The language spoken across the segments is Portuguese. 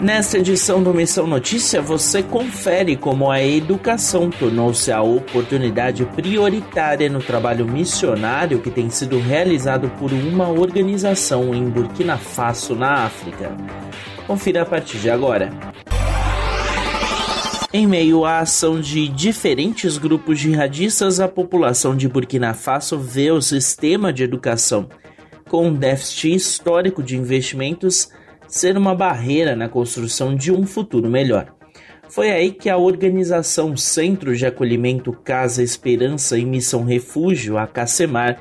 Nesta edição do Missão Notícia, você confere como a educação tornou-se a oportunidade prioritária no trabalho missionário que tem sido realizado por uma organização em Burkina Faso, na África. Confira a partir de agora. Em meio à ação de diferentes grupos jihadistas, a população de Burkina Faso vê o sistema de educação com um déficit histórico de investimentos ser uma barreira na construção de um futuro melhor. Foi aí que a organização Centro de Acolhimento Casa Esperança e Missão Refúgio, a CACEMAR,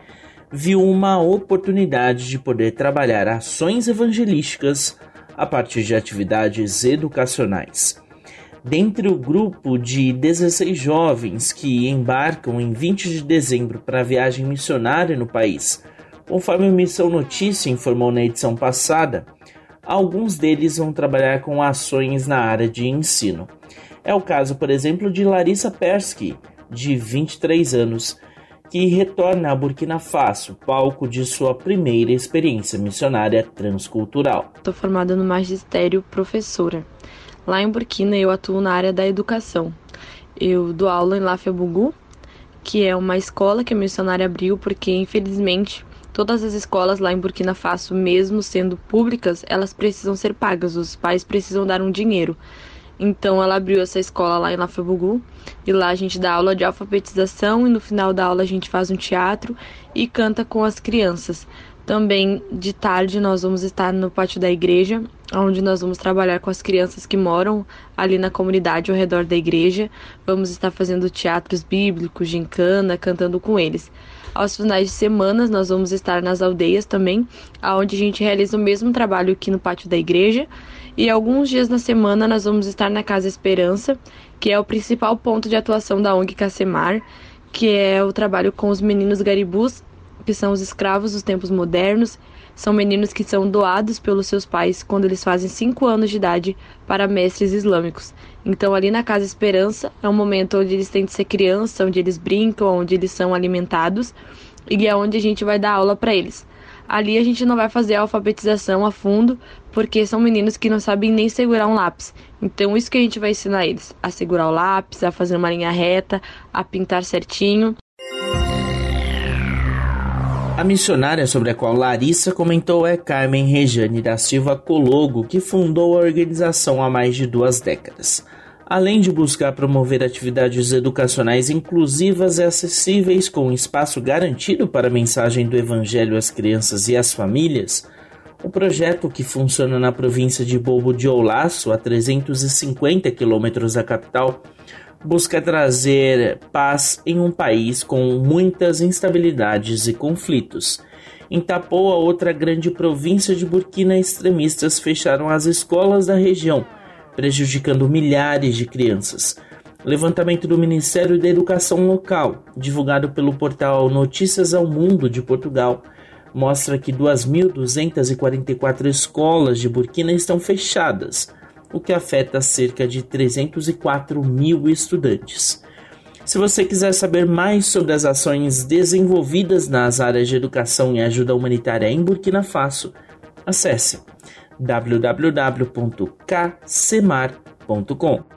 viu uma oportunidade de poder trabalhar ações evangelísticas a partir de atividades educacionais. Dentre o grupo de 16 jovens que embarcam em 20 de dezembro para a viagem missionária no país, conforme a Missão Notícia informou na edição passada, Alguns deles vão trabalhar com ações na área de ensino. É o caso, por exemplo, de Larissa Persky, de 23 anos, que retorna a Burkina Faso, palco de sua primeira experiência missionária transcultural. Estou formada no magistério professora. Lá em Burkina eu atuo na área da educação. Eu dou aula em Lafebugu, que é uma escola que a missionária abriu porque infelizmente Todas as escolas lá em Burkina Faso, mesmo sendo públicas, elas precisam ser pagas, os pais precisam dar um dinheiro. Então ela abriu essa escola lá em Lafabugu e lá a gente dá aula de alfabetização e no final da aula a gente faz um teatro e canta com as crianças. Também de tarde nós vamos estar no pátio da igreja, onde nós vamos trabalhar com as crianças que moram ali na comunidade ao redor da igreja. Vamos estar fazendo teatros bíblicos, gincana, cantando com eles. Aos finais de semana, nós vamos estar nas aldeias também, aonde a gente realiza o mesmo trabalho aqui no pátio da igreja. E alguns dias na semana nós vamos estar na Casa Esperança, que é o principal ponto de atuação da ONG Cacemar, que é o trabalho com os meninos garibus, que são os escravos dos tempos modernos. São meninos que são doados pelos seus pais quando eles fazem 5 anos de idade para mestres islâmicos. Então, ali na Casa Esperança é um momento onde eles têm de ser criança, onde eles brincam, onde eles são alimentados e é onde a gente vai dar aula para eles. Ali a gente não vai fazer a alfabetização a fundo, porque são meninos que não sabem nem segurar um lápis. Então, isso que a gente vai ensinar eles: a segurar o lápis, a fazer uma linha reta, a pintar certinho. A missionária sobre a qual Larissa comentou é Carmen Rejane da Silva Cologo, que fundou a organização há mais de duas décadas. Além de buscar promover atividades educacionais inclusivas e acessíveis com espaço garantido para a mensagem do Evangelho às crianças e às famílias, o projeto, que funciona na província de Bobo de Oulaço, a 350 quilômetros da capital, busca trazer paz em um país com muitas instabilidades e conflitos. Em Tapoa, outra grande província de Burkina, extremistas fecharam as escolas da região prejudicando milhares de crianças. Levantamento do Ministério da Educação Local, divulgado pelo portal Notícias ao Mundo de Portugal, mostra que 2.244 escolas de Burkina estão fechadas, o que afeta cerca de 304 mil estudantes. Se você quiser saber mais sobre as ações desenvolvidas nas áreas de educação e ajuda humanitária em Burkina Faso, acesse www.kcemar.com.